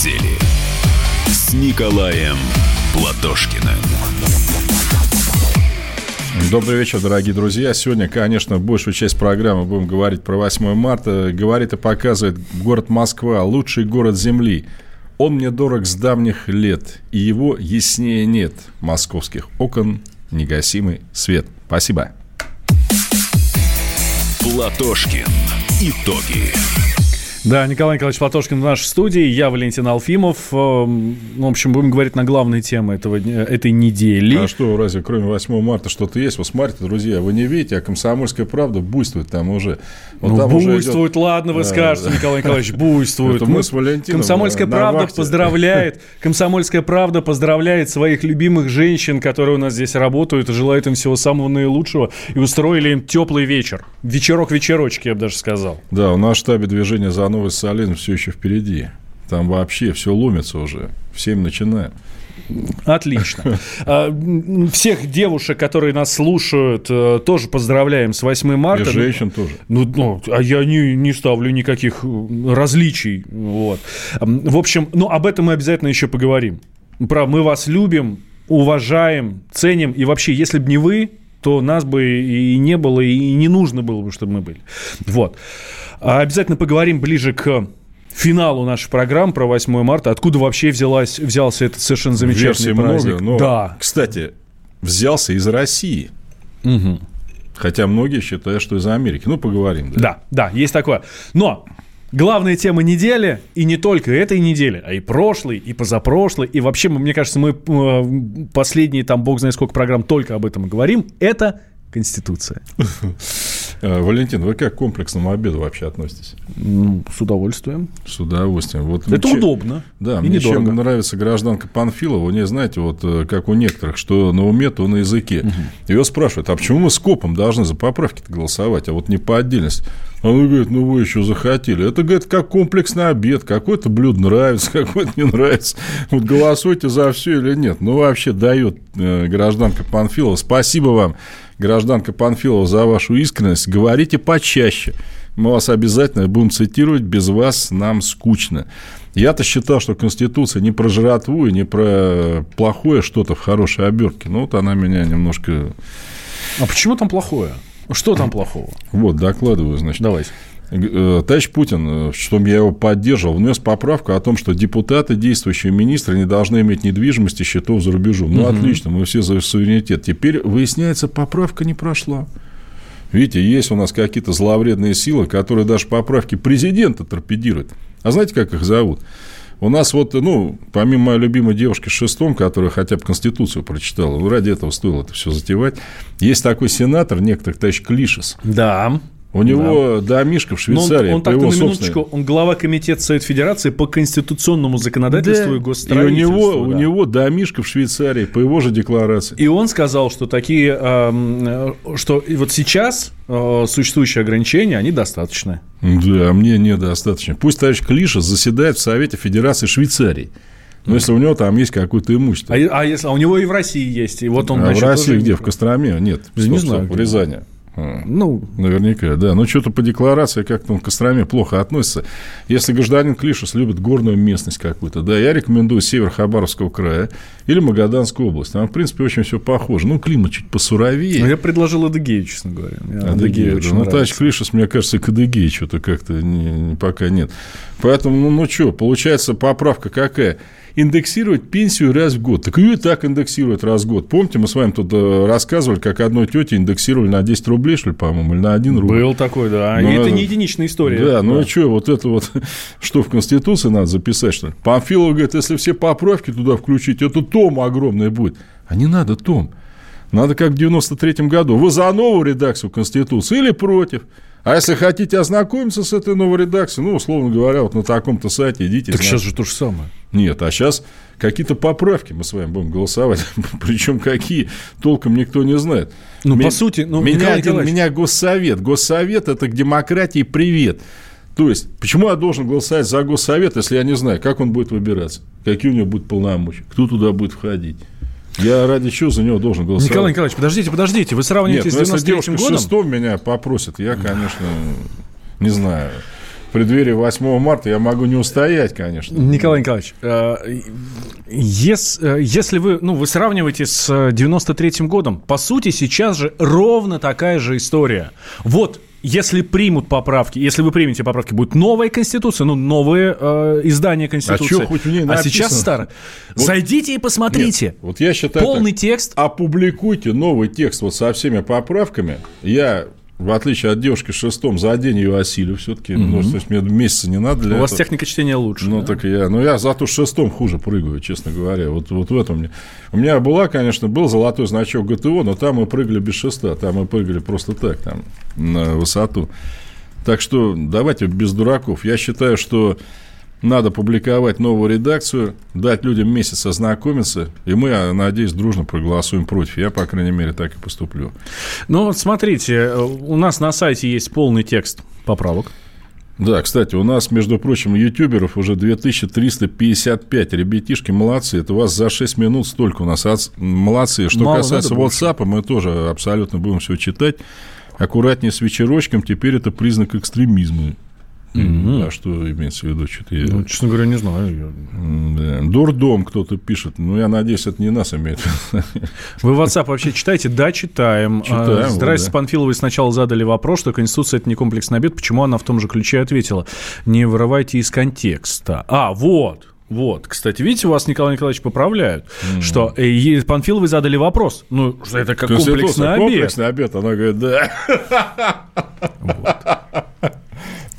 недели с Николаем Платошкиным. Добрый вечер, дорогие друзья. Сегодня, конечно, большую часть программы будем говорить про 8 марта. Говорит и показывает город Москва, лучший город Земли. Он мне дорог с давних лет, и его яснее нет. Московских окон негасимый свет. Спасибо. Платошкин. Итоги. Да, Николай Николаевич Платошкин в нашей студии, я Валентин Алфимов. Эм, в общем, будем говорить на главные темы этого, этой недели. А что, разве кроме 8 марта что-то есть? Вот смотрите, друзья, вы не видите, а комсомольская правда буйствует там уже. Вот ну, там буйствует, идет... ладно, вы скажете, Николай Николаевич, буйствует. Мы с Валентином Комсомольская правда поздравляет, Комсомольская правда поздравляет своих любимых женщин, которые у нас здесь работают, и желает им всего самого наилучшего, и устроили им теплый вечер. Вечерок-вечерочки, я бы даже сказал. Да, у нас в штабе движения за новый Солин все еще впереди. Там вообще все ломится уже. В 7 начинаем. Отлично. А, всех девушек, которые нас слушают, э, тоже поздравляем с 8 марта. И женщин тоже. Ну, ну а я не, не ставлю никаких различий. Вот. В общем, ну, об этом мы обязательно еще поговорим. Про мы вас любим, уважаем, ценим. И вообще, если бы не вы, то нас бы и не было, и не нужно было бы, чтобы мы были. Вот. А обязательно поговорим ближе к финалу нашей программы про 8 марта. Откуда вообще взялась, взялся этот совершенно замечательный Версий праздник? много, но, да. кстати, взялся из России. Угу. Хотя многие считают, что из Америки. Ну, поговорим. Да, да, да есть такое. Но Главная тема недели, и не только этой недели, а и прошлой, и позапрошлой, и вообще, мне кажется, мы э, последние, там, бог знает сколько программ только об этом говорим, это Конституция. Э, Валентин, вы как к комплексному обеду вообще относитесь? Ну, с удовольствием. С удовольствием. Вот Это чем, удобно. Да, и мне недорого. чем нравится гражданка Панфилова, у нее, знаете, вот э, как у некоторых, что на уме, то на языке. Угу. Ее спрашивают, а почему мы скопом должны за поправки голосовать, а вот не по отдельности? Он говорит, ну вы еще захотели. Это, говорит, как комплексный обед. Какое-то блюдо нравится, какое-то не нравится. Вот голосуйте за все или нет. Ну, вообще дает э, гражданка Панфилова. Спасибо вам, гражданка Панфилова, за вашу искренность. Говорите почаще. Мы вас обязательно будем цитировать. Без вас нам скучно. Я-то считал, что Конституция не про жратву и не про плохое что-то в хорошей обертке. Но вот она меня немножко... А почему там плохое? Что там плохого? Вот, докладываю, значит. Давайте. Товарищ Путин, чтобы я его поддерживал, внес поправку о том, что депутаты, действующие министры не должны иметь недвижимости, счетов за рубежом. Ну, угу. отлично, мы все за суверенитет. Теперь, выясняется, поправка не прошла. Видите, есть у нас какие-то зловредные силы, которые даже поправки президента торпедируют. А знаете, как их зовут? У нас вот, ну, помимо моей любимой девушки шестом, которая хотя бы Конституцию прочитала, ну, ради этого стоило это все затевать, есть такой сенатор, некоторый товарищ Клишес. Да. У него да. домишка в Швейцарии. Но он, он так на минуточку, он глава комитета Совет Федерации по конституционному законодательству да. и госстроительству. И у него, да. у него домишка в Швейцарии по его же декларации. И он сказал, что такие, э, что вот сейчас э, существующие ограничения, они достаточны. Да, мне недостаточно. Пусть товарищ Клиша заседает в Совете Федерации Швейцарии. Но если у него там есть какое-то имущество. А, а если а у него и в России есть, и вот он. А значит, в России где? В Костроме? Нет. Не стоп, знаю. Стоп, в Рязани. Ну, наверняка, да. Но что-то по декларации как-то он к Костроме плохо относится. Если гражданин Клишес любит горную местность какую-то, да, я рекомендую север Хабаровского края или Магаданскую область. Там, в принципе, очень все похоже. Ну, климат чуть посуровее. Ну, я предложил Адыгею, честно говоря. Адыгею, да. Ну, товарищ Клишес, мне кажется, к Адыгее что-то как-то не, пока нет. Поэтому, ну, ну что, получается поправка какая? Индексировать пенсию раз в год. Так ее и так индексируют раз в год. Помните, мы с вами тут э, рассказывали, как одной тете индексировали на 10 рублей, что ли, по-моему, или на 1 рубль. Был такой, да. Но, и это не единичная история. Да, ну и что, вот это вот, что в Конституции надо записать, что ли? Памфилов говорит, если все поправки туда включить, это том огромный будет. А не надо том. Надо как в 93-м году. Вы за новую редакцию Конституции или против? А если хотите ознакомиться с этой новой редакцией, ну, условно говоря, вот на таком-то сайте идите. Так сейчас же то же самое. Нет, а сейчас какие-то поправки мы с вами будем голосовать. Причем какие, толком никто не знает. Ну, Ми- по сути, ну, меня, один, меня Госсовет. Госсовет – это к демократии привет. То есть, почему я должен голосовать за Госсовет, если я не знаю, как он будет выбираться, какие у него будут полномочия, кто туда будет входить. Я ради чего за него должен голосовать? Николай Николаевич, подождите, подождите, вы сравните Нет, с 93 если девушка годом? шестом меня попросит, я, конечно, не знаю. в преддверии 8 марта я могу не устоять, конечно. Николай Николаевич, э, если, э, если вы, ну, вы сравниваете с 93-м годом, по сути, сейчас же ровно такая же история. Вот если примут поправки, если вы примете поправки, будет новая конституция, ну, новое э, издание конституции. А, что хоть в ней написано? а сейчас старое. Вот, Зайдите и посмотрите. Нет, вот я считаю Полный так, текст. Опубликуйте новый текст вот со всеми поправками. Я в отличие от девушки в шестом, за день ее осилю все-таки. Угу. Ну, то есть мне месяца не надо для У этого. вас техника чтения лучше. Ну, да? так я. Ну, я зато в шестом хуже прыгаю, честно говоря. Вот, вот в этом мне. У меня была, конечно, был золотой значок ГТО, но там мы прыгали без шеста. Там мы прыгали просто так, там, на высоту. Так что давайте без дураков. Я считаю, что надо публиковать новую редакцию, дать людям месяц ознакомиться, и мы, надеюсь, дружно проголосуем против. Я, по крайней мере, так и поступлю. Ну, вот смотрите, у нас на сайте есть полный текст поправок. Да, кстати, у нас, между прочим, ютуберов уже 2355. Ребятишки, молодцы. Это у вас за 6 минут столько у нас. Молодцы. Что Мало касается WhatsApp, мы тоже абсолютно будем все читать. Аккуратнее с вечерочком. Теперь это признак экстремизма. Mm-hmm. А что имеется в виду? Что-то я... Ну, честно говоря, не знаю. Да. Дурдом кто-то пишет. Ну, я надеюсь, это не нас имеет. Вы WhatsApp вообще читаете? Да, читаем. читаем а, Здрасте, вот, да. Панфиловой сначала задали вопрос, что Конституция – это не комплексный обед. Почему она в том же ключе ответила? Не вырывайте из контекста. А, вот. Вот, кстати, видите, вас Николай Николаевич поправляют, mm-hmm. что э, Панфиловой задали вопрос, ну, что это как комплексный обед. Комплексный обед, она говорит, да. Вот.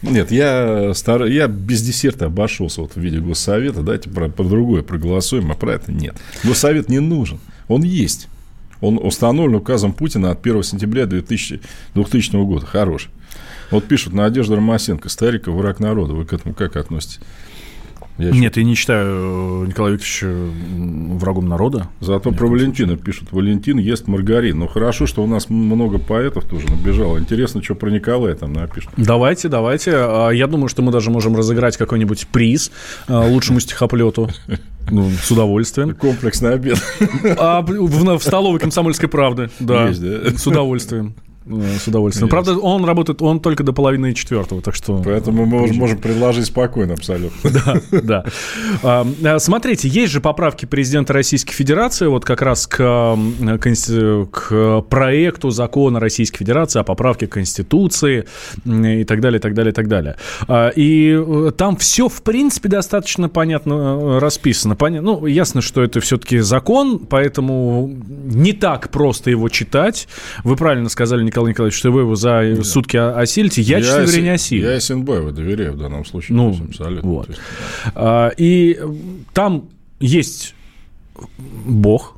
Нет, я, стар... я без десерта обошелся вот в виде госсовета. Давайте про, про другое проголосуем, а про это нет. Госсовет не нужен. Он есть. Он установлен указом Путина от 1 сентября 2000, 2000 года. Хороший. Вот пишут Надежда Ромасенко, Стариков, враг народа. Вы к этому как относитесь? Я Нет, я не считаю Николая Викторовича врагом народа. Зато про Валентина пишут. Валентин ест маргарин. Ну, хорошо, что у нас много поэтов тоже набежало. Интересно, что про Николая там напишут. Давайте, давайте. А, я думаю, что мы даже можем разыграть какой-нибудь приз а, лучшему стихоплету. Ну, с удовольствием. Комплексный обед. А, в, в столовой комсомольской правды, да. Есть, да? С удовольствием. Э, с удовольствием. Yes. Правда, он работает, он только до половины четвертого, так что... Поэтому мы уже можем предложить спокойно абсолютно. Да, да. А, смотрите, есть же поправки президента Российской Федерации вот как раз к, к проекту закона Российской Федерации о поправке Конституции и так далее, и так далее, и так далее. А, и э, там все, в принципе, достаточно понятно э, расписано. Ну, ясно, что это все-таки закон, поэтому не так просто его читать. Вы правильно сказали, Николай Николаевич, что вы его за да. сутки осилите. Я, я честно говоря, не осилю. Я Сенбаеву доверяю в данном случае. Ну, абсолютно. Вот. Есть, а, и там есть Бог,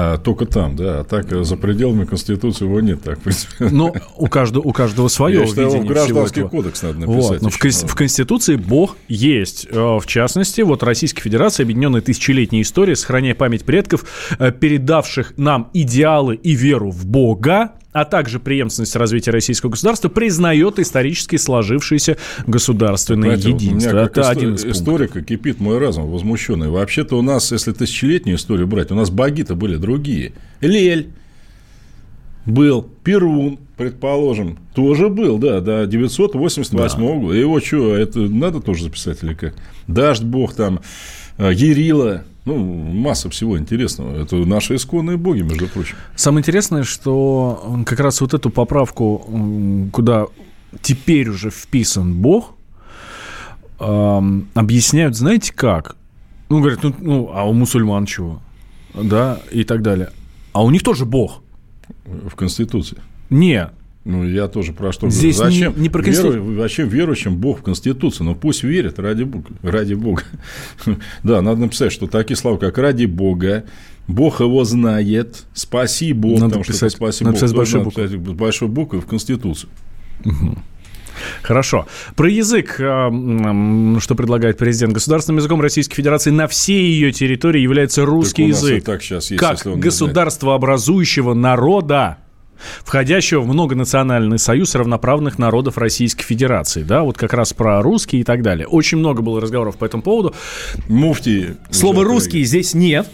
а, только там, да. А так за пределами Конституции его нет, так, принципе. Ну, у каждого, у каждого свое Я считаю, в Гражданский кодекс надо написать. Вот, но в, в Конституции Бог есть. Э, в частности, вот Российская Федерация, объединенная тысячелетней историей, сохраняя память предков, э, передавших нам идеалы и веру в Бога, а также преемственность развития российского государства, признает исторически сложившееся государственное Знаете, единство. Меня Это один из историка пунктов. кипит мой разум возмущенный. Вообще-то у нас, если тысячелетнюю историю брать, у нас боги-то были другие. Лель был, Перун, предположим, тоже был, да, до 988 да. года. Его что, это надо тоже записать или как? Дождь бог там, э, Ерила, ну, масса всего интересного. Это наши исконные боги, между прочим. Самое интересное, что как раз вот эту поправку, куда теперь уже вписан бог, объясняют, знаете как? Ну, говорят, ну, ну, а у мусульман чего? Да, и так далее. А у них тоже бог. В Конституции? Нет. Ну, я тоже про что Здесь говорю. Зачем, не, не про Конституцию. Веру, зачем верующим Бог в Конституцию? Ну, пусть верят, ради Бога. Ради Бога. да, надо написать, что такие слова, как ради Бога, Бог его знает, спаси Бог, надо там писать, спаси надо Бог. Писать большой буквы. С большой буквы в Конституцию. Хорошо. Про язык, э, что предлагает президент. Государственным языком Российской Федерации на всей ее территории является русский язык. Так сейчас есть, как государство образующего народа входящего в многонациональный союз равноправных народов Российской Федерации. Да, вот как раз про русский и так далее. Очень много было разговоров по этому поводу. Муфти. Слова «русский» здесь нет.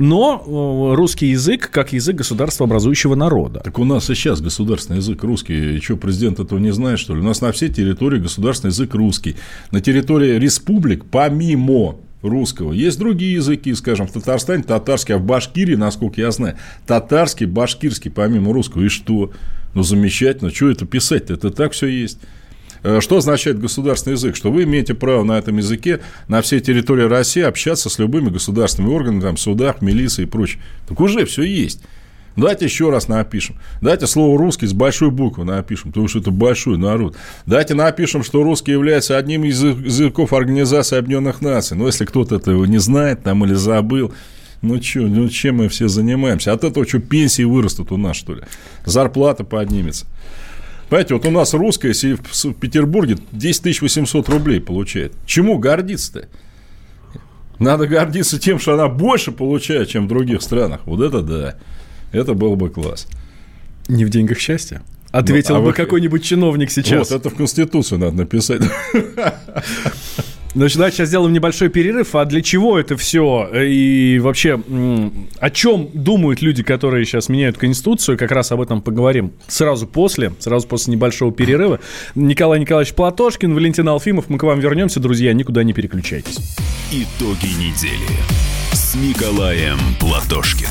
но русский язык как язык государства образующего народа. Так у нас и сейчас государственный язык русский. И что, президент этого не знает, что ли? У нас на всей территории государственный язык русский. На территории республик, помимо русского. Есть другие языки, скажем, в Татарстане татарский, а в Башкирии, насколько я знаю, татарский, башкирский помимо русского. И что? Ну, замечательно. Что это писать-то? Это так все есть. Э, что означает государственный язык? Что вы имеете право на этом языке на всей территории России общаться с любыми государственными органами, там, судах, милиции и прочее. Так уже все есть. Давайте еще раз напишем. Давайте слово русский с большой буквы напишем, потому что это большой народ. Давайте напишем, что русский является одним из языков Организации Объединенных Наций. Но если кто-то этого не знает там или забыл, ну что, ну чем мы все занимаемся? От этого что, пенсии вырастут у нас, что ли? Зарплата поднимется. Понимаете, вот у нас русская в Петербурге 10 800 рублей получает. Чему гордиться-то? Надо гордиться тем, что она больше получает, чем в других странах. Вот это да. Это был бы класс. Не в деньгах счастья? Ответил ну, а бы вы... какой-нибудь чиновник сейчас. Вот, это в Конституцию надо написать. Значит, давайте сейчас сделаем небольшой перерыв. А для чего это все? И вообще, о чем думают люди, которые сейчас меняют Конституцию? Как раз об этом поговорим сразу после, сразу после небольшого перерыва. Николай Николаевич Платошкин, Валентин Алфимов. Мы к вам вернемся, друзья. Никуда не переключайтесь. Итоги недели с Николаем Платошкиным.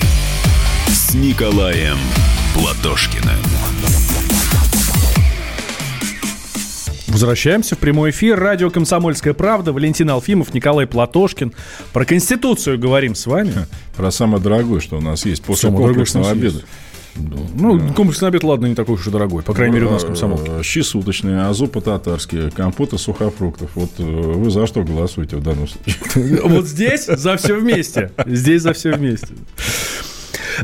с Николаем Платошкиным. Возвращаемся в прямой эфир. Радио «Комсомольская правда». Валентин Алфимов, Николай Платошкин. Про Конституцию говорим с вами. Про самое дорогое, что у нас есть после самое комплексного обеда. Ну, да. комплексный обед, ладно, не такой уж и дорогой. По крайней мере, у нас комсомолки. Щи суточные, азу по-татарски, компоты сухофруктов. Вот э, вы за что голосуете в данном случае? Вот здесь за все вместе. Здесь за все вместе.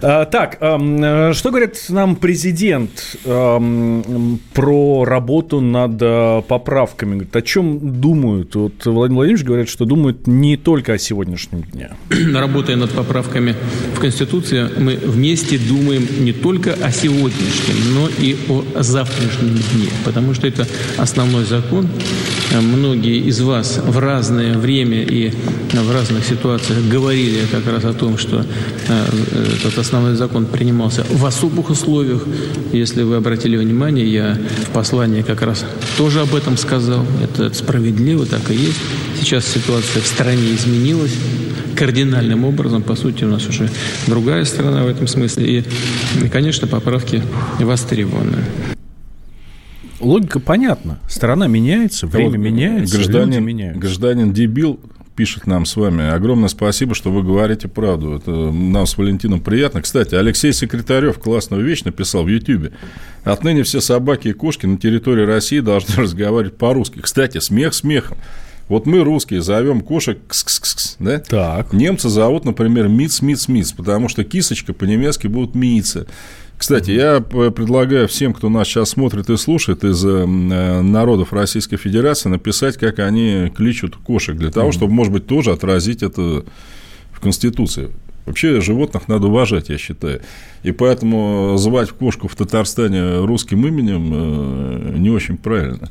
А, так, э, что говорит нам президент про работу над э, поправками? Говорит, о чем думают? Вот Владимир Владимирович говорит, что думают не только о сегодняшнем дне. Работая над поправками в Конституцию, мы вместе думаем не только о сегодняшнем, но и о завтрашнем дне, потому что это основной закон. Многие из вас в разное время и в разных ситуациях говорили как раз о том, что э, этот основной закон принимался в особых условиях. Если вы обратили внимание, я в послании как раз тоже об этом сказал. Это справедливо, так и есть. Сейчас ситуация в стране изменилась кардинальным образом. По сути, у нас уже другая страна в этом смысле. И, и конечно, поправки востребованы. Логика понятна. Страна меняется, время вот меняется, гражданин, люди меняются. Гражданин дебил пишет нам с вами. Огромное спасибо, что вы говорите правду. Это нам с Валентином приятно. Кстати, Алексей Секретарев классную вещь написал в Ютьюбе. Отныне все собаки и кошки на территории России должны разговаривать по-русски. Кстати, смех смехом. Вот мы, русские, зовем кошек кс -кс -кс, да? Так. Немцы зовут, например, миц, миц, миц, потому что кисочка по-немецки будет мица. Кстати, я предлагаю всем, кто нас сейчас смотрит и слушает из э, народов Российской Федерации, написать, как они кличут кошек, для того, чтобы, может быть, тоже отразить это в Конституции. Вообще животных надо уважать, я считаю. И поэтому звать кошку в Татарстане русским именем э, не очень правильно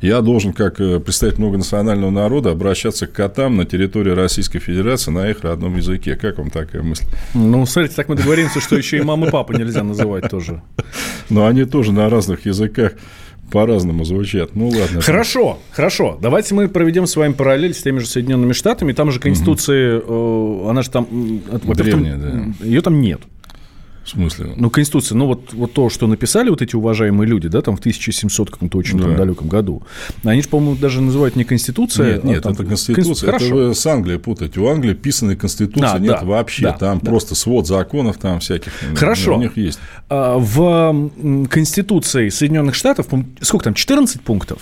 я должен, как э, представитель многонационального народа, обращаться к котам на территории Российской Федерации на их родном языке. Как вам такая мысль? Ну, смотрите, так мы договоримся, что еще и маму и папу нельзя называть тоже. Но они тоже на разных языках по-разному звучат. Ну ладно. Хорошо, хорошо. Давайте мы проведем с вами параллель с теми же Соединенными Штатами. Там же Конституция, угу. она же там... Древняя, да. Ее там нет. В смысле? Ну, Конституция, ну вот, вот то, что написали вот эти уважаемые люди, да, там в 1700 каком-то очень Да. там далеком году, они же, по-моему, даже называют не Конституция. Нет, а нет, там- это Конституция. Конституция. Это Хорошо. вы с Англией путаете. У Англии писанной Конституции Да, нет да, вообще. да, там да. просто свод законов там всяких. Хорошо. У них есть. А, В Конституции Соединенных Штатов, сколько там, 14 пунктов?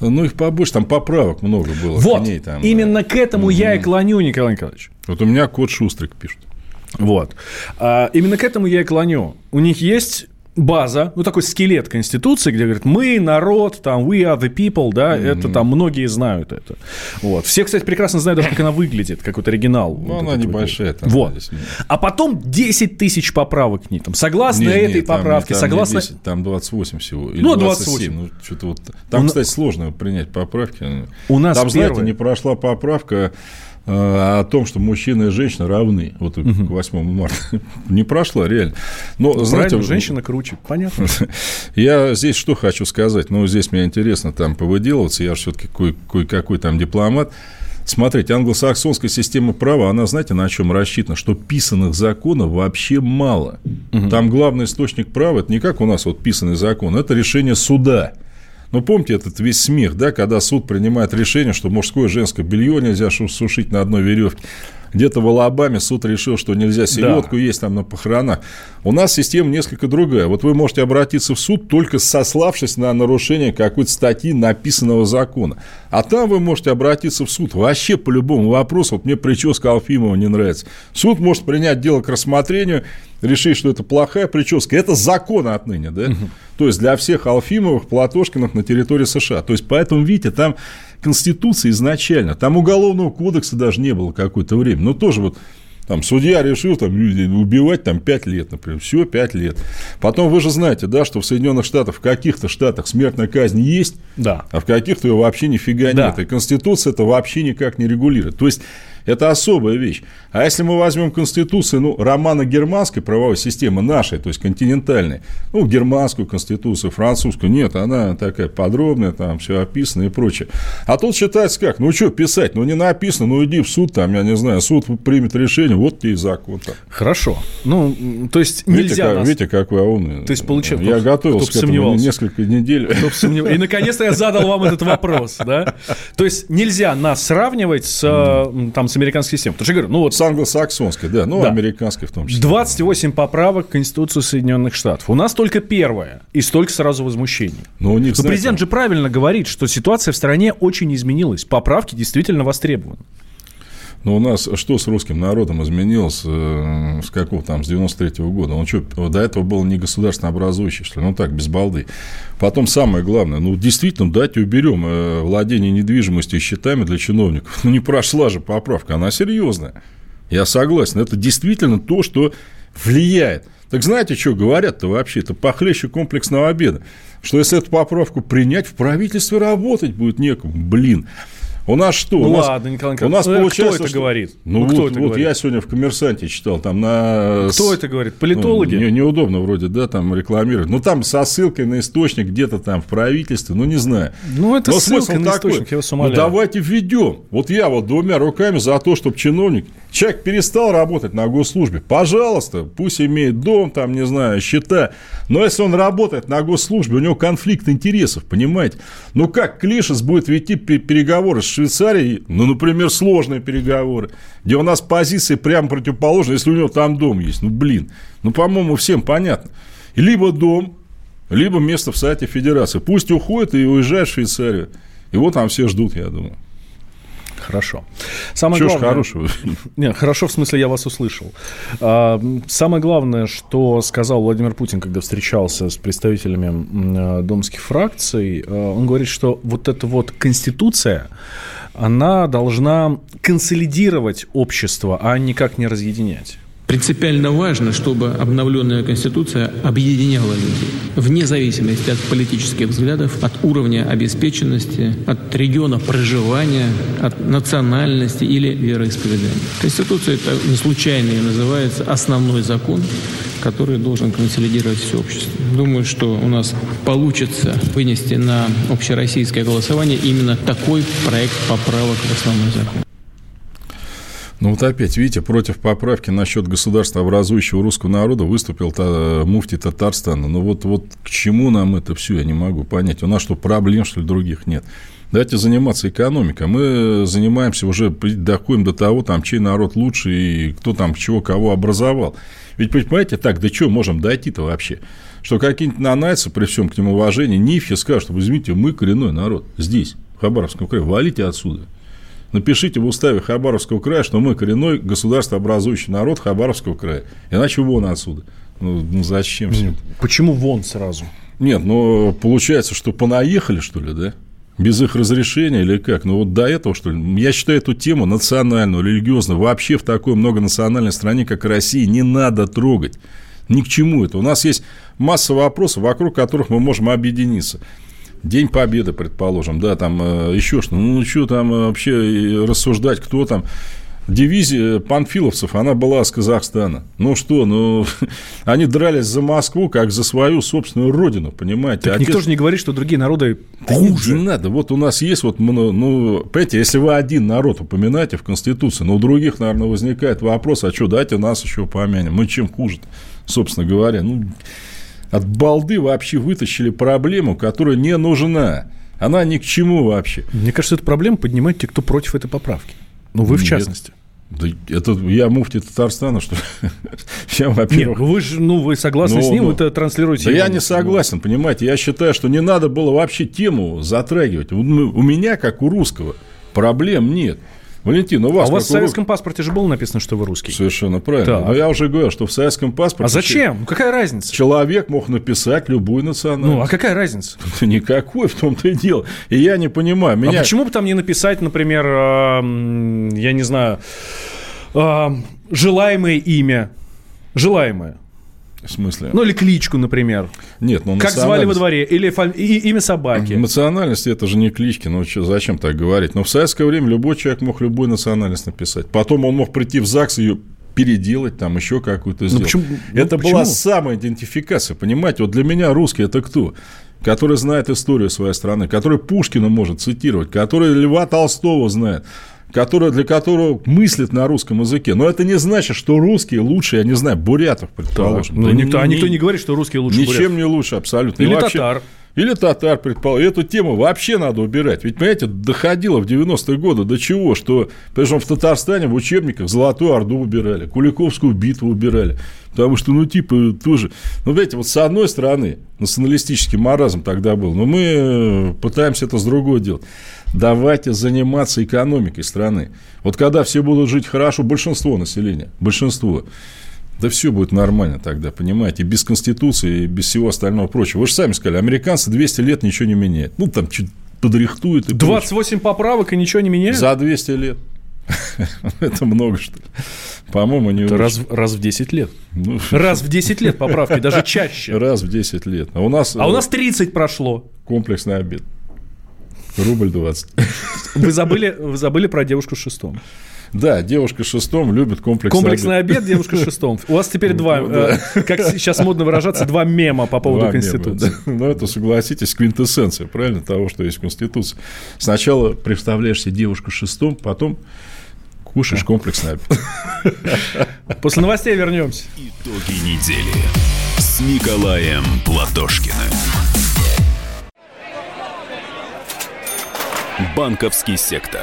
Ну, их побольше, там поправок много было. к Вот, ней там, да. именно к этому я и клоню, Николай Николаевич. Вот у меня кот Шустрик пишет. Вот. А, именно к этому я и клоню. У них есть база, ну такой скелет Конституции, где говорят, мы народ, там, we are the people, да, это там многие знают это. Вот. Все, кстати, прекрасно знают даже, как она выглядит, как вот оригинал. Ну, вот она небольшая. Там, Вот. здесь. А потом 10 тысяч поправок к ней. Там, согласно Не, не, этой там не- поправке, там не согласно... 10, там 28 всего. Или Ну, 27. 28. Ну, что-то вот. Там, У кстати, сложно принять поправки. У нас Там, знаете, первое. не прошла поправка о том, что мужчина и женщина равны. Вот к 8 марта. не прошла, реально. Но, знаете, женщина круче. Понятно. Я здесь что хочу сказать. Ну, здесь мне интересно там повыделываться. Я же все-таки кое- кое-какой там дипломат. Смотрите, англосаксонская система права, она, знаете, на чем рассчитана? Что писанных законов вообще мало. Там главный источник права, это не как у нас вот писанный закон, это решение суда. Ну, помните этот весь смех, да, когда суд принимает решение, что мужское и женское белье нельзя сушить на одной веревке. Где-то в Алабаме суд решил, что нельзя селедку есть там на похоронах. У нас система несколько другая. Вот вы можете обратиться в суд, только сославшись на нарушение какой-то статьи написанного закона. А там вы можете обратиться в суд вообще по любому вопросу. Вот мне прическа Алфимова не нравится. Суд может принять дело к рассмотрению, решить, что это плохая прическа. Это закон отныне, да? То есть для всех Алфимовых, Платошкиных на территории США. То есть поэтому, видите, там Конституция изначально, там уголовного кодекса даже не было какое-то время. Но тоже вот там судья решил там, убивать там 5 лет, например. Все, 5 лет. Потом вы же знаете, да, что в Соединенных Штатах, в каких-то штатах смертная казнь есть, Да. а в каких-то ее вообще нифига Да. нет. И Конституция это вообще никак не регулирует. То есть это особая вещь. А если мы возьмем Конституцию, ну, романо-германской правовой системы, нашей, то есть континентальной, ну, германскую Конституцию, французскую, нет, она такая подробная, там все описано и прочее. А тут считается как? Ну, что писать? Ну, не написано, ну, иди в суд, там, я не знаю, суд примет решение, вот тебе и закон. Там. Хорошо. Ну, то есть Видите, нельзя как, нас- видите, какой я умный. То есть, получил- Я кто- готовился кто к этому сомневался. несколько недель. Кто бы сомнев- И наконец-то я задал вам этот вопрос, да? То есть нельзя нас сравнивать с, э, там, с американской системой. Потому что я говорю, ну вот С англосаксонской, да, ну, Да. американской в том числе. 28 поправок к Конституции Соединенных Штатов. У нас только первая, и столько сразу возмущений. Но у них, Но знаете, президент же правильно говорит, что ситуация в стране очень изменилась. Поправки действительно востребованы. Но у нас что с русским народом изменилось э, с какого там, с 93 года? Он что, до этого был не государственно образующий, что ли? Ну так, без балды. Потом самое главное, ну действительно, давайте уберем э, владение недвижимостью и счетами для чиновников. Ну не прошла же поправка, она серьезная. Я согласен, это действительно то, что влияет. Так знаете, что говорят-то вообще? Это похлеще комплексного обеда. Что если эту поправку принять, в правительстве работать будет некому. Блин. У нас что? Ну у нас, ладно, Николай у нас Николаевич, ну, получается, кто это что- говорит? Ну, Ну, кто вот, это вот говорит? я сегодня в «Коммерсанте» читал, там на... Кто это говорит? Политологи? Ну, не- неудобно вроде, да, там рекламировать. Ну, там со ссылкой на источник где-то там в правительстве, ну, не знаю. Ну, это Но ссылка смысл на такой, источник, я вас ну, умоляю. давайте введем. Вот я вот двумя руками за то, чтобы чиновник, человек перестал работать на госслужбе. Пожалуйста, пусть имеет дом, там, не знаю, счета. Но если он работает на госслужбе, у него конфликт интересов, понимаете? Ну, как Клишес будет вести пе- переговоры с Швейцарией, ну, например, сложные переговоры, где у нас позиции прямо противоположные, если у него там дом есть. Ну, блин, ну, по-моему, всем понятно. Либо дом, либо место в Совете Федерации. Пусть уходит и уезжает в Швейцарию. Его там все ждут, я думаю. Хорошо. Самое Чего главное... хорошего? Не, хорошо, в смысле, я вас услышал. А, Самое главное, что сказал Владимир Путин, когда встречался с представителями э, домских фракций, э, он говорит, что вот эта вот конституция, она должна консолидировать общество, а никак не разъединять. Принципиально важно, чтобы обновленная Конституция объединяла людей, вне зависимости от политических взглядов, от уровня обеспеченности, от региона проживания, от национальности или вероисповедания. Конституция это не случайно и называется основной закон, который должен консолидировать все общество. Думаю, что у нас получится вынести на общероссийское голосование именно такой проект поправок в основной закон. Ну вот опять, видите, против поправки насчет государства образующего русского народа выступил та, муфти Татарстана. Ну вот, вот к чему нам это все, я не могу понять. У нас что, проблем, что ли, других нет? Давайте заниматься экономикой. Мы занимаемся уже, доходим до того, там, чей народ лучше и кто там чего кого образовал. Ведь, понимаете, так, до чего можем дойти-то вообще? Что какие-нибудь нанайцы, при всем к нему уважении, нифи скажут, что, извините, мы коренной народ здесь, в Хабаровском крае, валите отсюда. Напишите в уставе Хабаровского края, что мы коренной государствообразующий народ Хабаровского края. Иначе вон отсюда. Ну, ну зачем все это? Почему вон сразу? Нет, ну, получается, что понаехали, что ли, да? Без их разрешения или как? Ну, вот до этого, что ли? Я считаю эту тему национальную, религиозную, вообще в такой многонациональной стране, как Россия, не надо трогать. Ни к чему это. У нас есть масса вопросов, вокруг которых мы можем объединиться. День Победы, предположим, да, там э, еще что, ну, что там вообще рассуждать, кто там. Дивизия панфиловцев, она была с Казахстана. Ну что, ну, они дрались за Москву, как за свою собственную родину, понимаете? Так Отец... никто же не говорит, что другие народы да хуже. Не, не надо. Вот у нас есть вот, ну, понимаете, если вы один народ упоминаете в Конституции, но у других, наверное, возникает вопрос, а что, дайте нас еще помянем. Мы чем хуже собственно говоря. Ну, от балды вообще вытащили проблему, которая не нужна. Она ни к чему вообще. Мне кажется, эту проблему поднимают те, кто против этой поправки. Ну, вы в Нет. частности. Да это я муфти Татарстана, что ли? Я, Нет, во-первых... вы же, ну, вы согласны Ну, с ним, ну. вы это транслируете. Да я не согласен, понимаете. Я считаю, что не надо было вообще тему затрагивать. У меня, как у русского, проблем нет. Валентин, у А вас у вас в советском паспорте же было написано, что вы русский. Совершенно правильно. Так. Но я уже говорил, что в советском паспорте... А зачем? Ну, Какая разница? Человек мог написать любую национальность. Ну, а какая разница? Никакой в том-то и дело. И я не понимаю. Меня... А почему бы там не написать, например, м, я не знаю, э, желаемое имя? Желаемое. В смысле? Ну, или кличку, например. Нет, ну Как звали во дворе? Или фа- и- имя собаки. Национальность это же не клички, ну чё, зачем так говорить? Но в советское время любой человек мог любую национальность написать. Потом он мог прийти в ЗАГС и ее переделать, там еще какую-то сделать. почему- ну, это почему? была самая идентификация, понимаете? Вот для меня русский это кто? Который знает историю своей страны, который Пушкина может цитировать, который Льва Толстого знает, который, для которого мыслит на русском языке. Но это не значит, что русские лучше, я не знаю, бурятов, предположим. Ну, Да никто, а ни- никто не говорит, что русские лучше Ничем бурятов. не лучше, абсолютно. И Или вообще- татар. Или татар, предположим. Эту тему вообще надо убирать. Ведь, понимаете, доходило в 90-е годы до чего, что, причем в Татарстане в учебниках Золотую Орду убирали, Куликовскую битву убирали. Потому что, ну, типа, тоже... Ну, знаете, вот с одной стороны, националистический маразм тогда был, но мы э, пытаемся это с другой делать. Давайте заниматься экономикой страны. Вот когда все будут жить хорошо, большинство населения, большинство, да все будет нормально тогда, понимаете, без Конституции и без всего остального прочего. Вы же сами сказали, американцы 200 лет ничего не меняют. Ну, там чуть подрихтуют и прочее. 28 поправок и ничего не меняют? За 200 лет. Это много, что ли? По-моему, не Это раз, раз в 10 лет. Ну, Раз в 10 лет поправки, даже чаще. раз в 10 лет. А у нас, А у э, нас 30 прошло. комплексный обед. Рубль 20. Вы забыли, вы забыли про девушку с шестом. Да, девушка шестом любит комплексный, Комплексный обед. обед, девушка шестом. У вас теперь два, Ну, э, как сейчас модно выражаться, два мема по поводу Конституции. Ну, это, согласитесь, квинтэссенция, правильно, того, что есть в Конституции. Сначала представляешь себе девушку шестом, потом кушаешь комплексный обед. После новостей вернемся. Итоги недели с Николаем Платошкиным. Банковский сектор.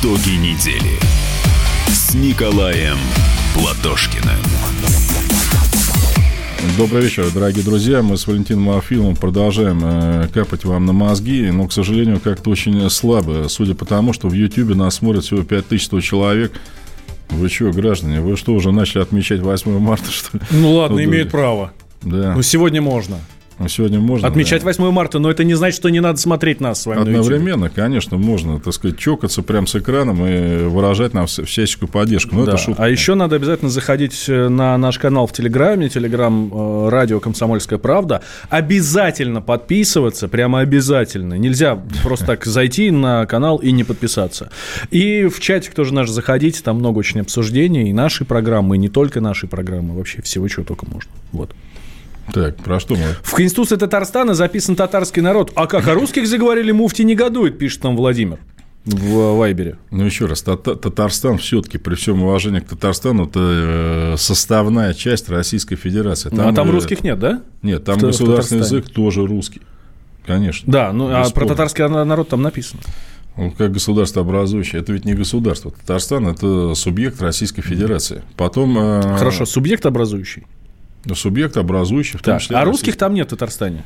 Итоги недели с Николаем Платошкиным. Добрый вечер, дорогие друзья. Мы с Валентином Арфиловым продолжаем э, капать вам на мозги, но, к сожалению, как-то очень слабо. Судя по тому, что в Ютьюбе нас смотрит всего 5100 человек. Вы что, граждане, вы что, уже начали отмечать 8 марта, что ли? Ну ладно, Ну, да. имеют право. Да. Ну сегодня можно. А Сегодня можно... Отмечать да. 8 марта, но это не значит, что не надо смотреть нас с вами. Одновременно, конечно, можно, так сказать, чокаться прямо с экраном и выражать нам вся- всяческую поддержку. Но Да. это шутка. А еще надо обязательно заходить э, на наш канал в Телеграме, Телеграм э, радио «Комсомольская правда». Обязательно подписываться, прямо обязательно. Нельзя просто так зайти на канал и не подписаться. И в чатик тоже наш заходите, там много очень обсуждений, и нашей программы, и не только нашей программы, вообще всего, чего только можно. Вот. Так, про что мы? В Конституции Татарстана записан татарский народ. А как о русских заговорили, муфти негодует, пишет нам Владимир в Вайбере. Ну, еще раз, Тата- Татарстан все-таки, при всем уважении к Татарстану, это э, составная часть Российской Федерации. а там э, русских нет, да? Нет, там в в государственный Татарстане. язык тоже русский. Конечно. Да, ну а про татарский народ там написано. Он как государство образующее. Это ведь не государство. Татарстан – это субъект Российской Федерации. Потом… э, Хорошо, субъект образующий. Субъект образующий, в том Так, числе а Российской- русских там нет в Татарстане.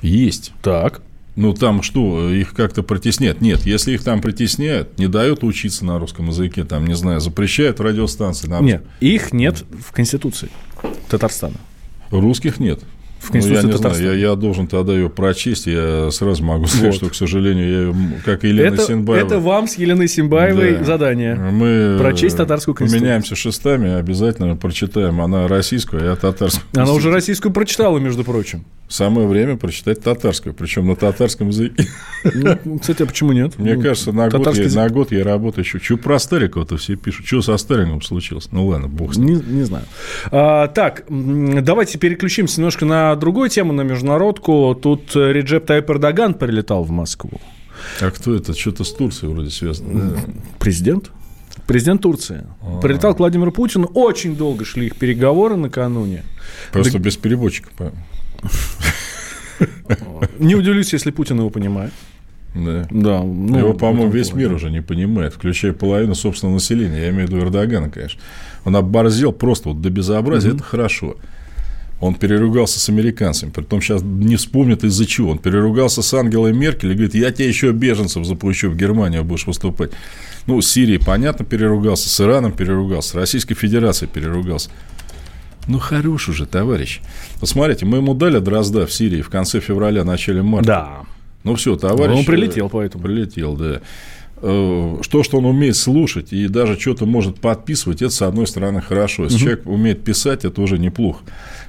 Есть. Так. Ну, там что, их как-то притесняют? Нет, если их там притесняют, не дают учиться на русском языке, там, не знаю, запрещают радиостанции. на Нет, их нет в Конституции Татарстана. Русских нет. В Ну, я Конституции не знаю, Татарстана. я, я должен тогда ее прочесть, я сразу могу сказать, Вот. что, к сожалению, я, как и Елена Это, Синбаева. это вам с Еленой Симбаевой Да. задание. Мы Прочесть татарскую конституцию. Поменяемся шестами, обязательно прочитаем. Она российскую, а я татарскую. Она уже российскую прочитала, между прочим. Самое время прочитать татарскую, причем на татарском языке. Ну, кстати, а почему нет? Мне Ну, кажется, на год, я, язык- на год я работаю еще. Че про Старикова-то все пишут? Что со Стариковым случилось? Ну ладно, бог с ним. Не, не знаю. А, так, давайте переключимся немножко на другую тему, на международку. Тут э, Реджеп Тайп Эрдоган прилетал в Москву. А кто это? Что-то с Турцией вроде связано. Президент? Президент Турции. Прилетал к Владимиру Путину. Очень долго шли их переговоры накануне. Просто без переводчика. Не удивлюсь, если Путин его понимает. Да. Да, ну, Его, по-моему, весь плане. мир уже не понимает, включая половину собственного населения. Я имею в виду Эрдогана, конечно. Он оборзел просто вот до безобразия. Это хорошо. Он переругался с американцами. Притом сейчас не вспомнит из-за чего. Он переругался с Ангелой Меркель и говорит, я тебе еще беженцев запущу в Германию, будешь выступать. Ну, с Сирией, понятно, переругался, с Ираном переругался, с Российской Федерацией переругался. Ну, хорош уже, товарищ. Вот смотрите, мы ему дали Дрозда в Сирии в конце февраля, начале марта. Да. Ну, все, товарищ... Он прилетел поэтому. Прилетел, да. Э, Что, что он умеет слушать и даже что-то может подписывать, это, с одной стороны, хорошо. Если человек умеет писать, это уже неплохо.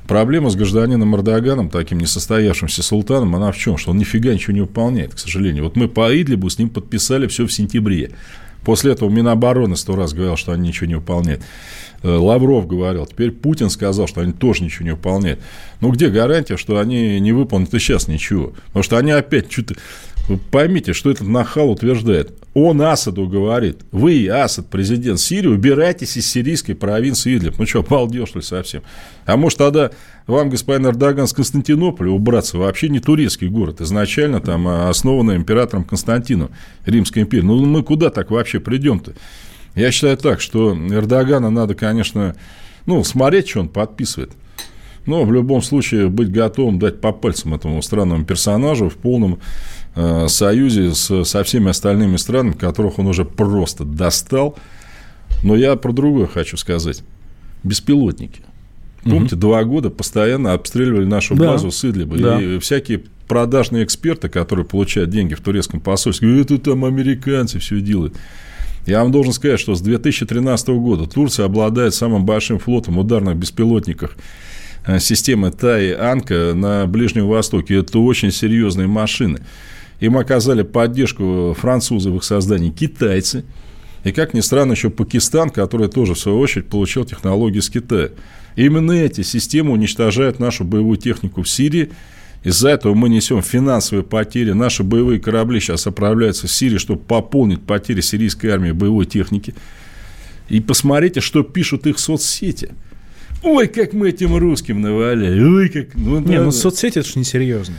Проблема с гражданином Эрдоганом, таким несостоявшимся султаном, она в чем? Что он нифига ничего не выполняет, к сожалению. Вот мы по Идлибу с ним подписали все в сентябре. После этого Минобороны сто раз говорил, что они ничего не выполняют. Э, Лавров говорил, теперь Путин сказал, что они тоже ничего не выполняют. Ну, где гарантия, что они не выполнят и сейчас ничего? Потому что они опять что-то... Вы поймите, что этот нахал утверждает. Он Асаду говорит, вы, Асад, президент Сирии, убирайтесь из сирийской провинции Идлиб. Ну что, обалдел, что ли, совсем? А может, тогда вам, господин Эрдоган, с Константинополя убраться? Вообще не турецкий город. Изначально там а, основанный императором Константином Римской империи. Ну, мы куда так вообще придем-то? Я считаю так, что Эрдогана надо, конечно, ну, смотреть, что он подписывает. Но в любом случае быть готовым дать по пальцам этому странному персонажу в полном союзе с, со всеми остальными странами, которых он уже просто достал. Но я про другое хочу сказать. Беспилотники. Помните, два года постоянно обстреливали нашу Да. базу с Идлиба. Да. И всякие продажные эксперты, которые получают деньги в турецком посольстве, говорят, это там американцы все делают. Я вам должен сказать, что с 2013 года Турция обладает самым большим флотом ударных беспилотников э, системы ТАИ Анка на Ближнем Востоке. Это очень серьезные машины. Им оказали поддержку французы в их создании, китайцы. И, как ни странно, еще Пакистан, который тоже, в свою очередь, получил технологии с Китая. Именно эти системы уничтожают нашу боевую технику в Сирии. Из-за этого мы несем финансовые потери. Наши боевые корабли сейчас отправляются в Сирию, чтобы пополнить потери сирийской армии боевой техники. И посмотрите, что пишут их соцсети. Ой, как мы этим русским наваляли. Ой, как... Ну, Не, да, ну соцсети это же несерьезно.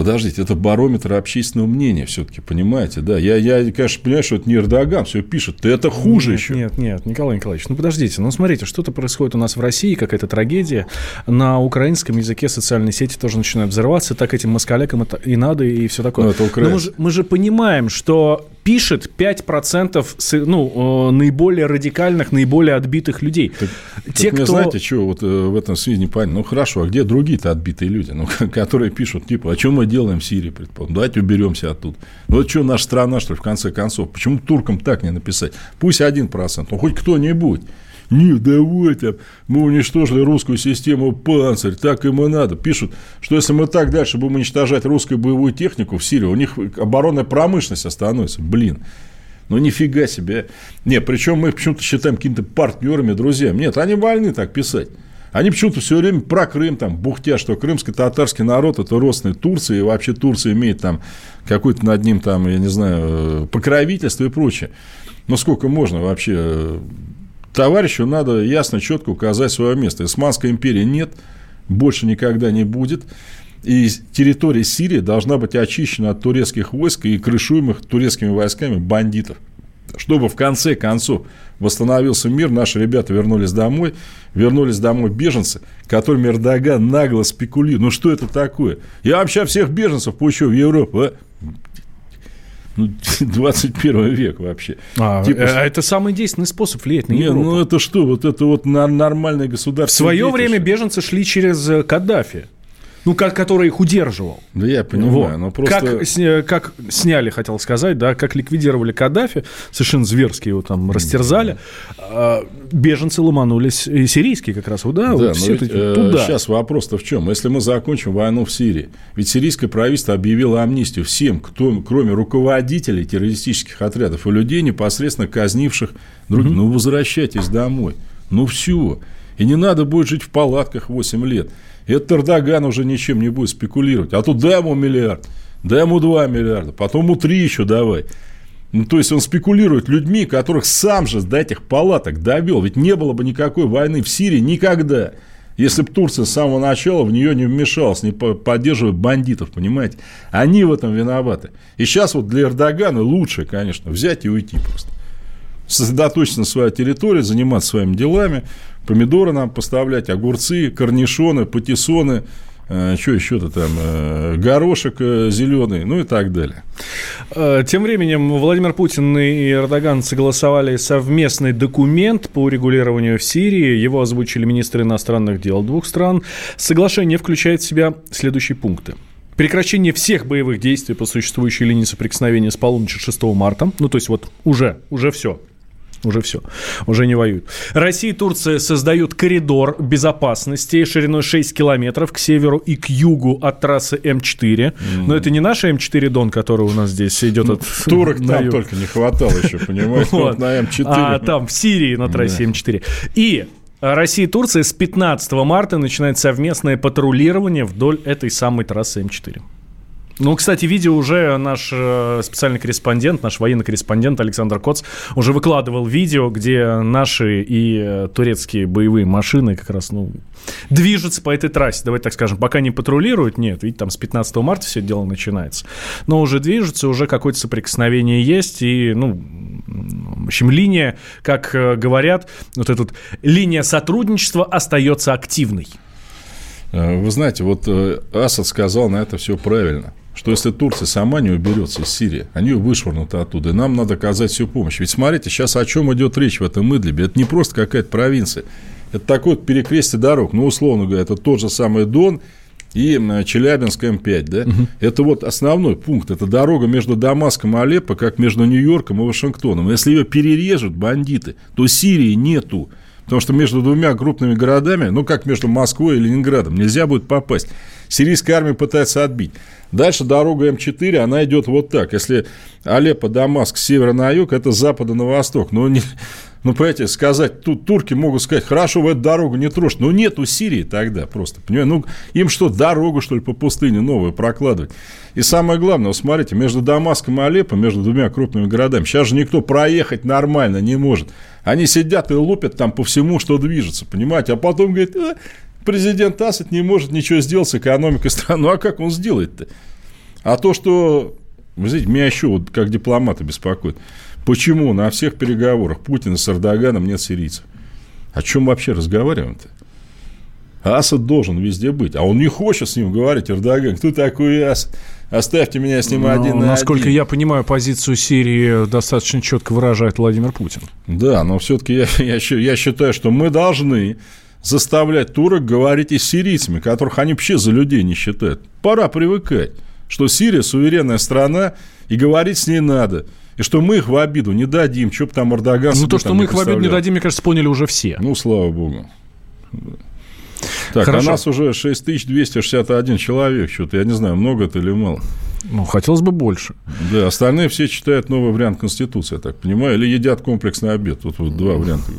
Подождите, это барометр общественного мнения все-таки, понимаете, да? Я, я, конечно, понимаю, что это не Эрдоган все пишет, это хуже нет, еще. Нет, нет, Николай Николаевич, ну подождите, ну смотрите, что-то происходит у нас в России, какая-то трагедия. На украинском языке социальные сети тоже начинают взрываться, так этим москалякам это и надо, и все такое. Ну, это Но мы же, мы же понимаем, что пишет 5% с, ну, наиболее радикальных, наиболее отбитых людей. Так, Те, так кто... знаете, что вот э, в этом связи непонятно. Ну, хорошо, а где другие-то отбитые люди, ну, которые пишут, типа, а что мы делаем в Сирии, предположим? Давайте уберемся оттуда. Ну, вот что наша страна, что ли, в конце концов? Почему туркам так не написать? Пусть один процент, ну, хоть кто-нибудь. Нет, давайте, мы уничтожили русскую систему «Панцирь», так им и надо. Пишут, что если мы так дальше будем уничтожать русскую боевую технику в Сирии, у них оборонная промышленность остановится. Блин, ну, нифига себе. Не, причем мы их почему-то считаем какими-то партнерами, друзьями. Нет, они больны так писать. Они почему-то все время про Крым там бухтя, что крымский татарский народ это родственный Турции, и вообще Турция имеет там какой-то над ним там, я не знаю, покровительство и прочее. Но сколько можно вообще товарищу надо ясно, четко указать свое место. Османской империи нет, больше никогда не будет. И территория Сирии должна быть очищена от турецких войск и крышуемых турецкими войсками бандитов. Чтобы в конце концов восстановился мир, наши ребята вернулись домой, вернулись домой беженцы, которыми Эрдоган нагло спекулирует. Ну, что это такое? Я вообще всех беженцев пущу в Европу. А? ну, 21 век вообще. А, типа, а это самый действенный способ влиять на Европу. Не, ну это что, вот это вот нормальное государство. В свое время беженцы шли через э, Каддафи ну, как, который их удерживал. Да я понимаю, вот. но просто... Как, сня, как сняли, хотел сказать, да, как ликвидировали Каддафи, совершенно зверски его там растерзали, а, беженцы ломанулись, и сирийские как раз, да, да вот все ведь, э, туда. Сейчас вопрос-то в чем? Если мы закончим войну в Сирии, ведь сирийское правительство объявило амнистию всем, кто, кроме руководителей террористических отрядов и людей, непосредственно казнивших других. Угу. Ну, возвращайтесь домой. Ну, все. И не надо будет жить в палатках 8 лет. Этот Эрдоган уже ничем не будет спекулировать. А тут дай ему миллиард, дай ему 2 миллиарда, потом ему 3 еще давай. Ну, то есть он спекулирует людьми, которых сам же до этих палаток довел. Ведь не было бы никакой войны в Сирии никогда, если бы Турция с самого начала в нее не вмешалась, не поддерживая бандитов, понимаете? Они в этом виноваты. И сейчас вот для Эрдогана лучше, конечно, взять и уйти просто. Сосредоточиться на своей территории, заниматься своими делами, помидоры нам поставлять, огурцы, корнишоны, патиссоны, э, что еще-то там, э, горошек э, зеленый, ну и так далее. Тем временем Владимир Путин и Эрдоган согласовали совместный документ по урегулированию в Сирии. Его озвучили министры иностранных дел двух стран. Соглашение включает в себя следующие пункты. Прекращение всех боевых действий по существующей линии соприкосновения с полуночи 6 марта. Ну, то есть вот уже, уже все. Уже все. Уже не воюют. Россия и Турция создают коридор безопасности шириной 6 километров к северу и к югу от трассы М4. Mm. Но это не наша М4 Дон, который у нас здесь идет ну, от Турок там юг. только не хватало еще, понимаете? Вот. На М4. А там, в Сирии на трассе М4. И Россия и Турция с 15 марта начинают совместное патрулирование вдоль этой самой трассы М4. Ну, кстати, видео уже наш э, специальный корреспондент, наш военный корреспондент Александр Коц уже выкладывал видео, где наши и э, турецкие боевые машины как раз, ну, движутся по этой трассе. Давайте так скажем, пока не патрулируют, нет, видите, там с 15 марта все дело начинается. Но уже движутся, уже какое-то соприкосновение есть, и, ну, в общем, линия, как э, говорят, вот эта вот линия сотрудничества остается активной. Вы знаете, вот Асад сказал на это все правильно что если Турция сама не уберется из Сирии, они ее вышвырнут оттуда, и нам надо оказать всю помощь. Ведь смотрите, сейчас о чем идет речь в этом Идлибе. Это не просто какая-то провинция. Это такой вот перекрестие дорог. Ну, условно говоря, это тот же самый Дон и Челябинск М5. Да? Угу. Это вот основной пункт. Это дорога между Дамаском и Алеппо, как между Нью-Йорком и Вашингтоном. Если ее перережут бандиты, то Сирии нету. Потому что между двумя крупными городами, ну, как между Москвой и Ленинградом, нельзя будет попасть. Сирийская армия пытается отбить. Дальше дорога М4, она идет вот так. Если Алеппо, Дамаск, с севера на юг, это с запада на восток. Но не, ну, понимаете, сказать, тут турки могут сказать, хорошо, в эту дорогу не трожь. Но нету Сирии тогда просто, понимаете? Ну, им что, дорогу, что ли, по пустыне новую прокладывать? И самое главное, вот смотрите, между Дамаском и Алеппо, между двумя крупными городами, сейчас же никто проехать нормально не может. Они сидят и лупят там по всему, что движется, понимаете? А потом говорит, а, президент Асад не может ничего сделать с экономикой страны. Ну, а как он сделает-то? А то, что, вы знаете, меня еще вот как дипломата беспокоит. Почему на всех переговорах Путина с Эрдоганом нет сирийцев? О чем вообще разговариваем-то? Асад должен везде быть. А он не хочет с ним говорить, Эрдоган. Кто такой Асад? Оставьте меня с ним Ну, один на Насколько один. я понимаю, позицию Сирии достаточно четко выражает Владимир Путин. Да, но все-таки я, я, я считаю, что мы должны заставлять турок говорить и с сирийцами, которых они вообще за людей не считают. Пора привыкать, что Сирия суверенная страна, и говорить с ней надо. И что мы их в обиду не дадим, что бы там Эрдоган Ну, то, что мы их в обиду не дадим, мне кажется, поняли уже все. Ну, слава богу. Так, Хорошо. а нас уже 6261 человек. Что-то, я не знаю, много это или мало. Ну, хотелось бы больше. Да, остальные все читают новый вариант Конституции, я так понимаю, или едят комплексный обед. Тут вот два варианта.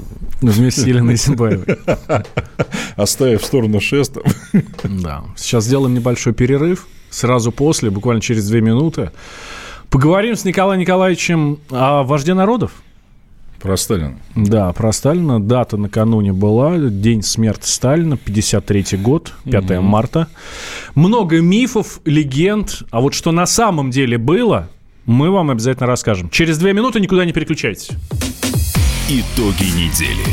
Вместе с Еленой Зимбаевой. Оставив в сторону шеста. Да. Сейчас сделаем небольшой перерыв. Сразу после, буквально через две минуты, поговорим с Николаем Николаевичем о вожде народов. Про Сталина. Да, про Сталина. Дата накануне была. День смерти Сталина, 53-й год, 5 марта. Много мифов, легенд. А вот что на самом деле было, мы вам обязательно расскажем. Через две минуты никуда не переключайтесь. Итоги недели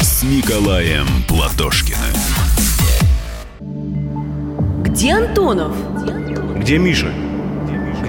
с Николаем Платошкиным. Где Антонов? Где Миша?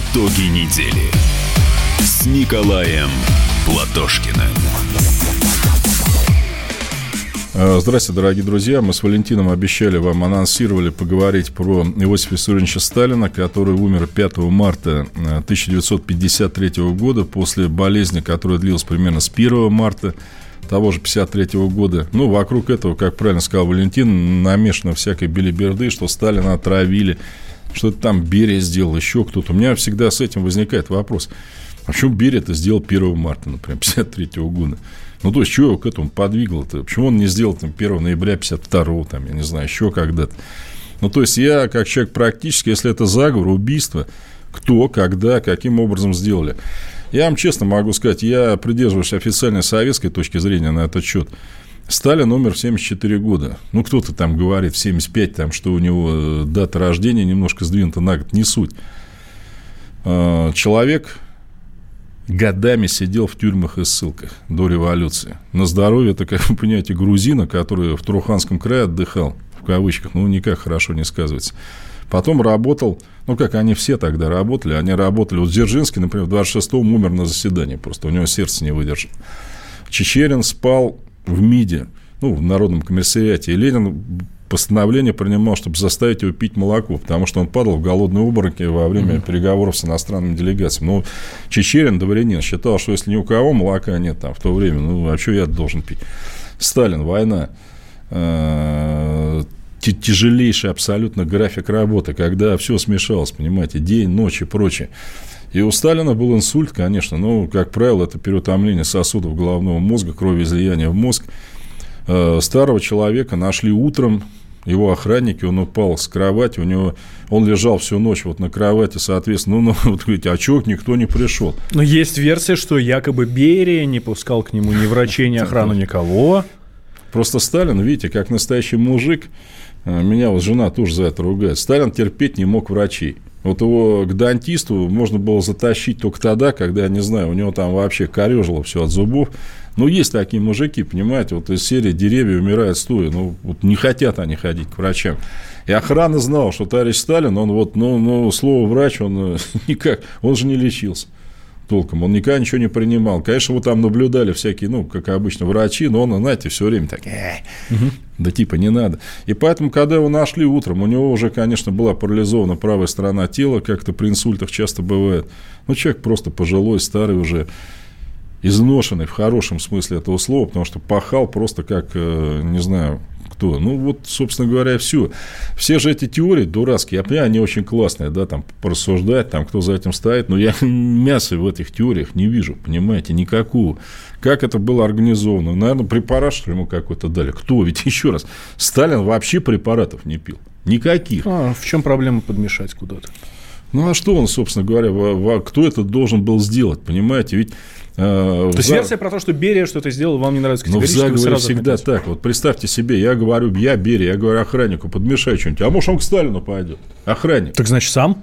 Итоги недели с Николаем Платошкиным. Э, Здравствуйте, дорогие друзья. Мы с Валентином обещали вам, анонсировали поговорить про Иосифа Виссарионовича Сталина, который умер 5 марта э, 1953 года после болезни, которая длилась примерно с 1 марта того же 53 года. Ну, вокруг этого, как правильно сказал Валентин, намешано всякой белиберды, что Сталина отравили, что это там Берия сделал, еще кто-то. У меня всегда с этим возникает вопрос. А почему Берия это сделал 1 марта, например, 53 года? Ну, то есть, что его к этому подвигло-то? Почему он не сделал там 1 ноября 52 там, я не знаю, еще когда-то? Ну, то есть, я, как человек практически, если это заговор, убийство, кто, когда, каким образом сделали. Я вам честно могу сказать, я придерживаюсь официальной советской точки зрения на этот счет. Сталин умер в 74 года. Ну, кто-то там говорит в 75, там, что у него э, дата рождения немножко сдвинута на год. Не суть. Э, Человек годами сидел в тюрьмах и ссылках до революции. На здоровье, это, как вы понимаете, грузина, который в Труханском крае отдыхал, в кавычках, ну, никак хорошо не сказывается. Потом работал, ну, как они все тогда работали, они работали, вот Дзержинский, например, в 26-м умер на заседании, просто у него сердце не выдержало. Чечерин спал в МИДе, ну, в Народном комиссариате, и Ленин постановление принимал, чтобы заставить его пить молоко, потому что он падал в голодные обмороки во время mm-hmm. переговоров с иностранными делегациями. Но Чечерин, дворянин, считал, что если ни у кого молока нет там в то время, ну, а что я должен пить? Сталин, война, э, тяжелейший абсолютно график работы, когда все смешалось, понимаете, день, ночь и прочее. И у Сталина был инсульт, конечно, но, как правило, это переутомление сосудов головного мозга, кровоизлияние в мозг. Старого человека нашли утром, его охранники, он упал с кровати, у него, он лежал всю ночь вот на кровати, соответственно, ну, ну вот говорите, а чего никто не пришел? Но есть версия, что якобы Берия не пускал к нему ни врачей, ни охрану, никого. Просто Сталин, видите, как настоящий мужик, меня вот жена тоже за это ругает, Сталин терпеть не мог врачей. Вот его к дантисту можно было затащить только тогда, когда, не знаю, у него там вообще корежило все от зубов. Ну, есть такие мужики, понимаете, вот из серии «Деревья умирают стоя». Ну, вот не хотят они ходить к врачам. И охрана знала, что товарищ Сталин, он вот, ну, ну слово врач, он никак, он же не лечился толком. Он никогда ничего не принимал. Конечно, вот там наблюдали всякие, ну, как обычно, врачи, но он, знаете, все время так, э, угу. да типа не надо. И поэтому, когда его нашли утром, у него уже, конечно, была парализована правая сторона тела, как-то при инсультах часто бывает. Ну, человек просто пожилой, старый уже. изношенный в хорошем смысле этого слова, потому что пахал просто как, э, не знаю, кто. Ну, вот, собственно говоря, все. Все же эти теории дурацкие, я понимаю, они очень классные, да, там, порассуждать, там, кто за этим стоит, но я мяса в этих теориях не вижу, понимаете, никакого. Как это было организовано? Наверное, препарат, что ему какой-то дали. Кто? Ведь, еще раз, Сталин вообще препаратов не пил. Никаких. А, в чем проблема подмешать куда-то? Ну, а что он, собственно говоря, кто это должен был сделать, понимаете? Ведь то есть версия про то, что Берия что-то сделал, вам не нравится Но в заговоре всегда отметите. так. Вот представьте себе, я говорю, я Берия, я говорю охраннику, подмешай что-нибудь. А может, он к Сталину пойдет? Охранник. Так значит, сам?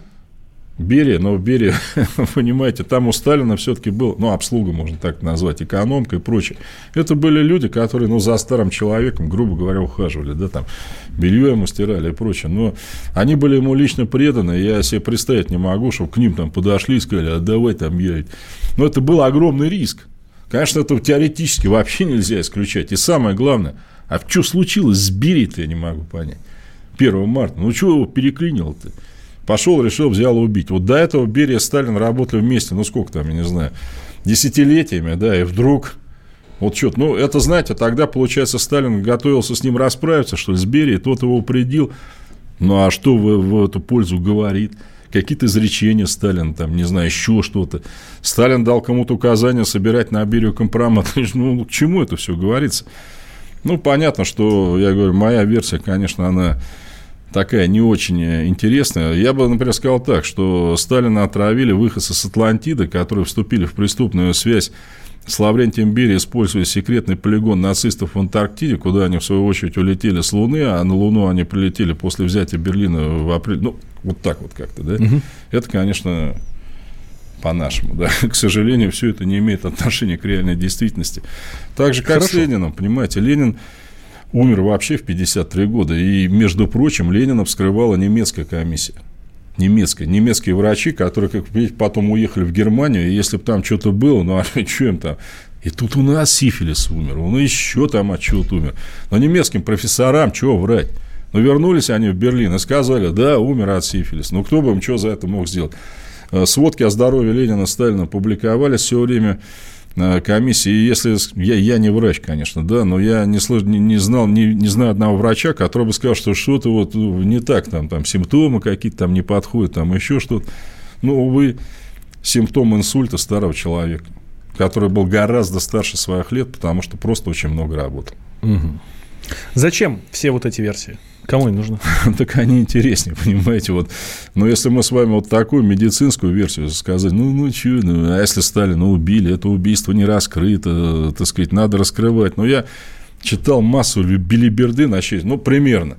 Берия, но в Берия, понимаете, там у Сталина все-таки был, ну, обслуга, можно так назвать, экономка и прочее. Это были люди, которые, ну, за старым человеком, грубо говоря, ухаживали, да, там, белье ему стирали и прочее. Но они были ему лично преданы, я себе представить не могу, чтобы к ним там подошли и сказали, а давай там я... Но это был огромный риск. Конечно, это теоретически вообще нельзя исключать. И самое главное, а что случилось с Берией-то, я не могу понять. 1 марта. Ну, чего его переклинило-то? Пошел, решил, взял убить. Вот до этого Берия и Сталин работали вместе, ну сколько там, я не знаю, десятилетиями, да, и вдруг вот что-то, ну, это, знаете, тогда, получается, Сталин готовился с ним расправиться, что ли, с Берией, тот его упредил. Ну, а что в, в эту пользу говорит? Какие-то изречения Сталин, там, не знаю, еще что-то. Сталин дал кому-то указание собирать на Берию компромат. Ну, к чему это все говорится? Ну, понятно, что, я говорю, моя версия, конечно, она такая не очень интересная. Я бы, например, сказал так, что Сталина отравили выходцы с Атлантиды, которые вступили в преступную связь с Лаврентием Берия, используя секретный полигон нацистов в Антарктиде, куда они, в свою очередь, улетели с Луны, а на Луну они прилетели после взятия Берлина в апреле. Ну, вот так вот как-то, да? Угу. Это, конечно, по-нашему, да. К сожалению, все это не имеет отношения к реальной действительности. Так же, как Хорошо. с Лениным, понимаете, Ленин умер вообще в 53 года. И, между прочим, Ленина вскрывала немецкая комиссия. Немецкая. Немецкие врачи, которые, как видите, потом уехали в Германию, и если бы там что-то было, ну, а что им там? И тут у нас сифилис умер, он еще там от чего-то умер. Но немецким профессорам чего врать? Ну, вернулись они в Берлин и сказали, да, умер от сифилиса. Ну, кто бы им что за это мог сделать? Э, сводки о здоровье Ленина, Сталина публиковались все время комиссии. И если я, я не врач, конечно, да, но я не, не, не знал, не, не знаю одного врача, который бы сказал, что что-то вот ну, не так, там, там симптомы какие-то там не подходят, там еще что-то. Ну, увы, симптом инсульта старого человека, который был гораздо старше своих лет, потому что просто очень много работал. Угу. Зачем все вот эти версии? Кому они нужны? так они интереснее, понимаете. Вот. Но если мы с вами вот такую медицинскую версию сказать, ну, ну, что, ну, а если Сталина убили, это убийство не раскрыто, так сказать, надо раскрывать. Но я читал массу билиберды на честь, ну, примерно.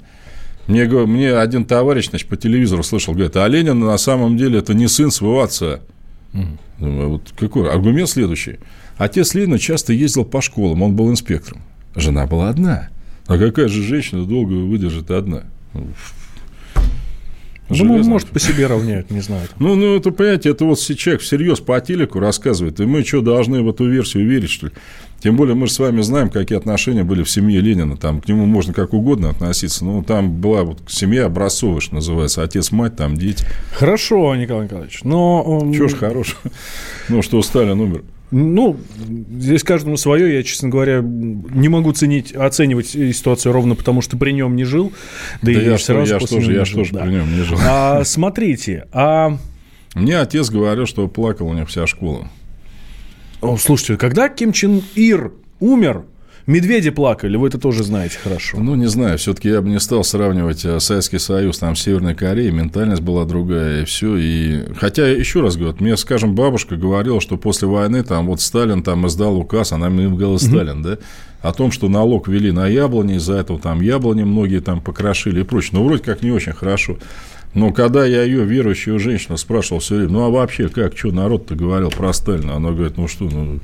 Мне, мне один товарищ значит, по телевизору слышал, говорит, а Ленин на самом деле это не сын своего отца. Думаю, вот какой аргумент следующий. Отец Ленина часто ездил по школам, он был инспектором. Жена была одна. А какая же женщина долго выдержит одна? Ну, может, по себе равняют, не знаю. Ну, ну, это, понимаете, это вот человек всерьез по телеку рассказывает, и мы что, должны в эту версию верить, что ли? Тем более мы же с вами знаем, какие отношения были в семье Ленина. Там к нему можно как угодно относиться. Но там была вот семья образцовая, что называется. Отец, мать, там дети. Хорошо, Николай Николаевич. Но... Чего ж хорошего? Ну, что Сталин умер. Ну, здесь каждому свое. Я, честно говоря, не могу ценить, оценивать ситуацию ровно потому, что при нем не жил. Да, да и я, сразу я, тоже, я тоже да. при нем не жил. А, смотрите, а... Мне отец говорил, что плакал у них вся школа. О, слушайте, когда Ким Чен Ир умер, Медведи плакали, вы это тоже знаете хорошо. Ну, не знаю, все-таки я бы не стал сравнивать э, Советский Союз, там, Северной Кореей, ментальность была другая, и все. И... Хотя, еще раз говорю, мне, скажем, бабушка говорила, что после войны, там, вот Сталин там издал указ, она мне говорила, Сталин, да, о том, что налог ввели на яблони, из-за этого там яблони многие там покрошили и прочее. Ну, вроде как не очень хорошо. Но когда я ее, верующую женщину, спрашивал все время, ну, а вообще, как, что народ-то говорил про Сталина? Она говорит, ну, что, ну,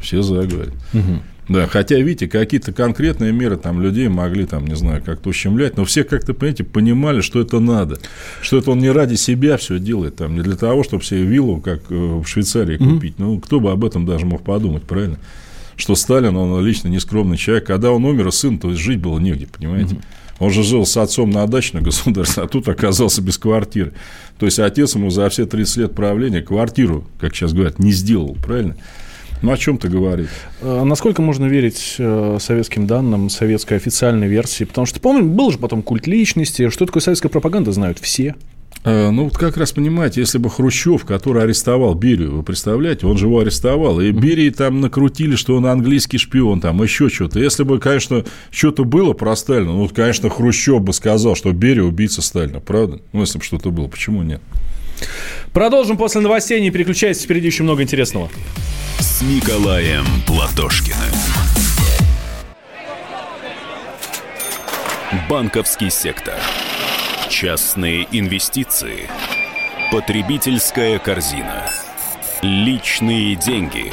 все за, говорит. Угу. Да, хотя, видите, какие-то конкретные меры там людей могли, там, не знаю, как-то ущемлять, но все как-то, понимаете, понимали, что это надо, что это он не ради себя все делает, там, не для того, чтобы себе виллу, как э, в Швейцарии, купить. Mm-hmm. Ну, кто бы об этом даже мог подумать, правильно? Что Сталин, он лично нескромный человек. Когда он умер, сын, то есть жить было негде, понимаете? Mm-hmm. Он же жил с отцом на даче на государстве, а тут оказался без квартиры. То есть отец ему за все 30 лет правления квартиру, как сейчас говорят, не сделал, правильно? Ну, о чем-то говорит. Э, Насколько можно верить э, советским данным, советской официальной версии? Потому что, помним, был же потом культ личности. Что такое советская пропаганда, знают все. Э, Ну, вот как раз понимаете, если бы Хрущев, который арестовал Берию, вы представляете, он же его арестовал, и Берии там накрутили, что он английский шпион, там еще что-то. Если бы, конечно, что-то было про Сталина, ну, конечно, Хрущев бы сказал, что Берия убийца Сталина, правда? Ну, если бы что-то было, почему нет? Продолжим после новостей. Не переключайтесь, впереди еще много интересного. С Николаем Платошкиным. Банковский сектор. Частные инвестиции. Потребительская корзина. Личные деньги.